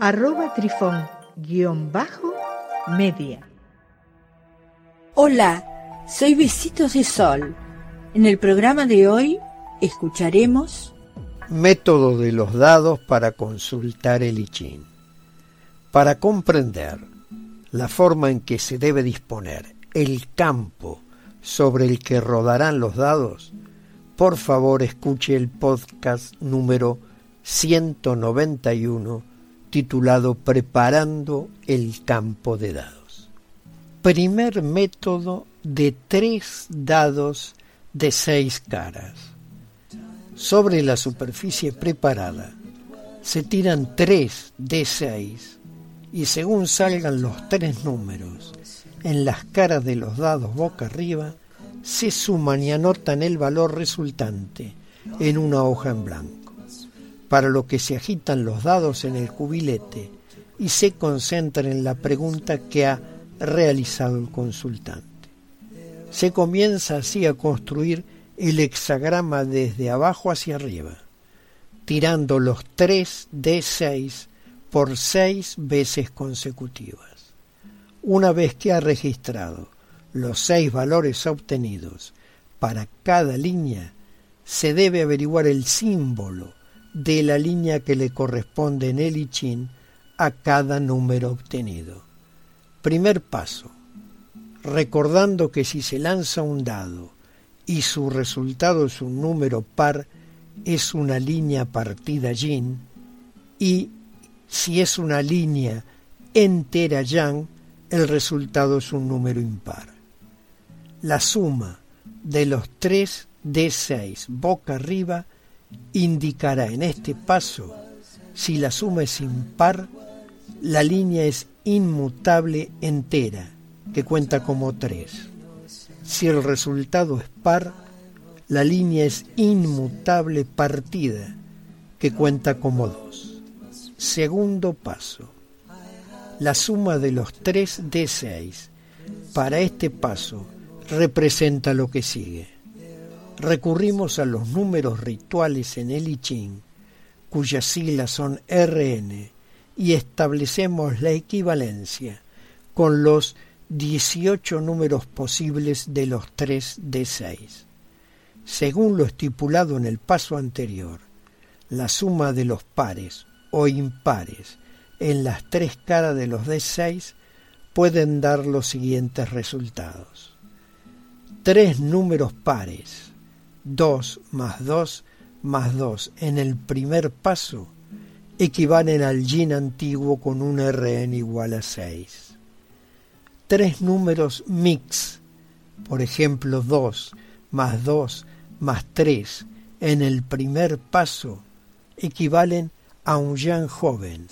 arroba trifón guion bajo media. Hola, soy Besitos de Sol. En el programa de hoy escucharemos Método de los dados para consultar el I Para comprender la forma en que se debe disponer el campo sobre el que rodarán los dados, por favor escuche el podcast número 191 titulado Preparando el campo de dados. Primer método de tres dados de seis caras. Sobre la superficie preparada se tiran tres de seis y según salgan los tres números en las caras de los dados boca arriba, se suman y anotan el valor resultante en una hoja en blanco para lo que se agitan los dados en el cubilete y se concentran en la pregunta que ha realizado el consultante. Se comienza así a construir el hexagrama desde abajo hacia arriba, tirando los 3 de 6 por 6 veces consecutivas. Una vez que ha registrado los seis valores obtenidos para cada línea, se debe averiguar el símbolo de la línea que le corresponde en el I a cada número obtenido. Primer paso. Recordando que si se lanza un dado y su resultado es un número par, es una línea partida yin, y si es una línea entera yang, el resultado es un número impar. La suma de los 3 de 6 boca arriba indicará en este paso si la suma es impar, la línea es inmutable entera, que cuenta como 3. Si el resultado es par, la línea es inmutable partida, que cuenta como 2. Segundo paso. La suma de los 3 de 6 para este paso representa lo que sigue recurrimos a los números rituales en el I Ching, cuyas siglas son RN, y establecemos la equivalencia con los 18 números posibles de los 3 de 6. Según lo estipulado en el paso anterior, la suma de los pares o impares en las tres caras de los D6 pueden dar los siguientes resultados. Tres números pares 2 más 2 más 2 en el primer paso equivalen al yin antiguo con un Rn igual a 6. Tres números mix, por ejemplo 2 más 2 más 3 en el primer paso equivalen a un yang joven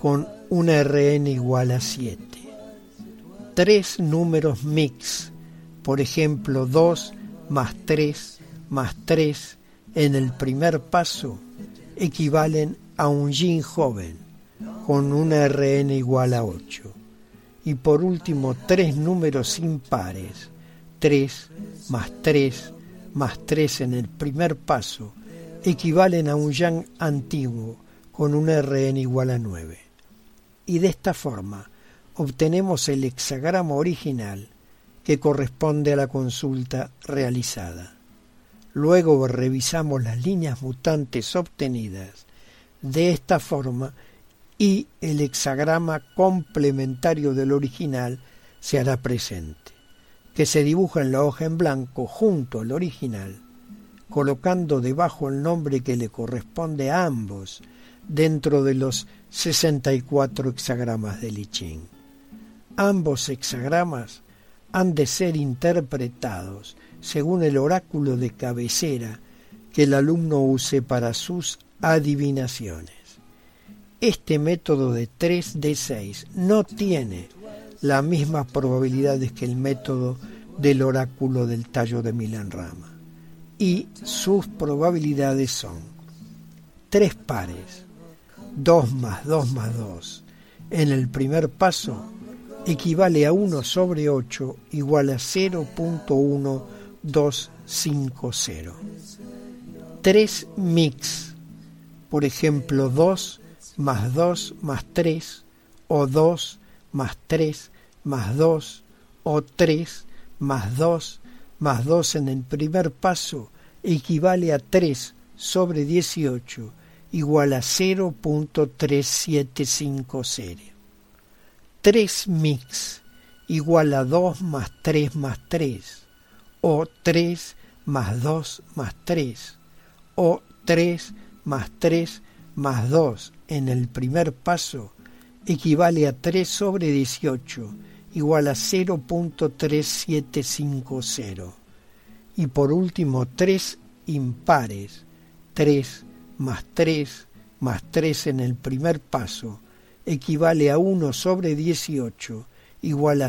con un Rn igual a 7. Tres números mix, por ejemplo 2 más 3 más 3 en el primer paso equivalen a un yin joven con un Rn igual a 8. Y por último, tres números impares, 3 más 3 más 3 en el primer paso, equivalen a un yang antiguo con un Rn igual a 9. Y de esta forma obtenemos el hexagrama original que corresponde a la consulta realizada. Luego revisamos las líneas mutantes obtenidas de esta forma y el hexagrama complementario del original se hará presente, que se dibuja en la hoja en blanco junto al original, colocando debajo el nombre que le corresponde a ambos dentro de los 64 hexagramas de Lichín. Ambos hexagramas han de ser interpretados según el oráculo de cabecera que el alumno use para sus adivinaciones. Este método de 3D6 no tiene las mismas probabilidades que el método del oráculo del tallo de Milan Rama. Y sus probabilidades son tres pares, 2 más 2 más 2. En el primer paso equivale a 1 sobre 8 igual a 0.1250. Tres mix, por ejemplo 2 más 2 más 3 o 2 más 3 más 2 o 3 más 2 más 2 en el primer paso equivale a 3 sobre 18 igual a 0.3750. 3 mix igual a 2 más 3 más 3 o 3 más 2 más 3 o 3 más 3 más 2 en el primer paso equivale a 3 sobre 18 igual a 0.3750. Y por último, 3 impares, 3 más 3 más 3 en el primer paso, equivale a 1 sobre 18, igual a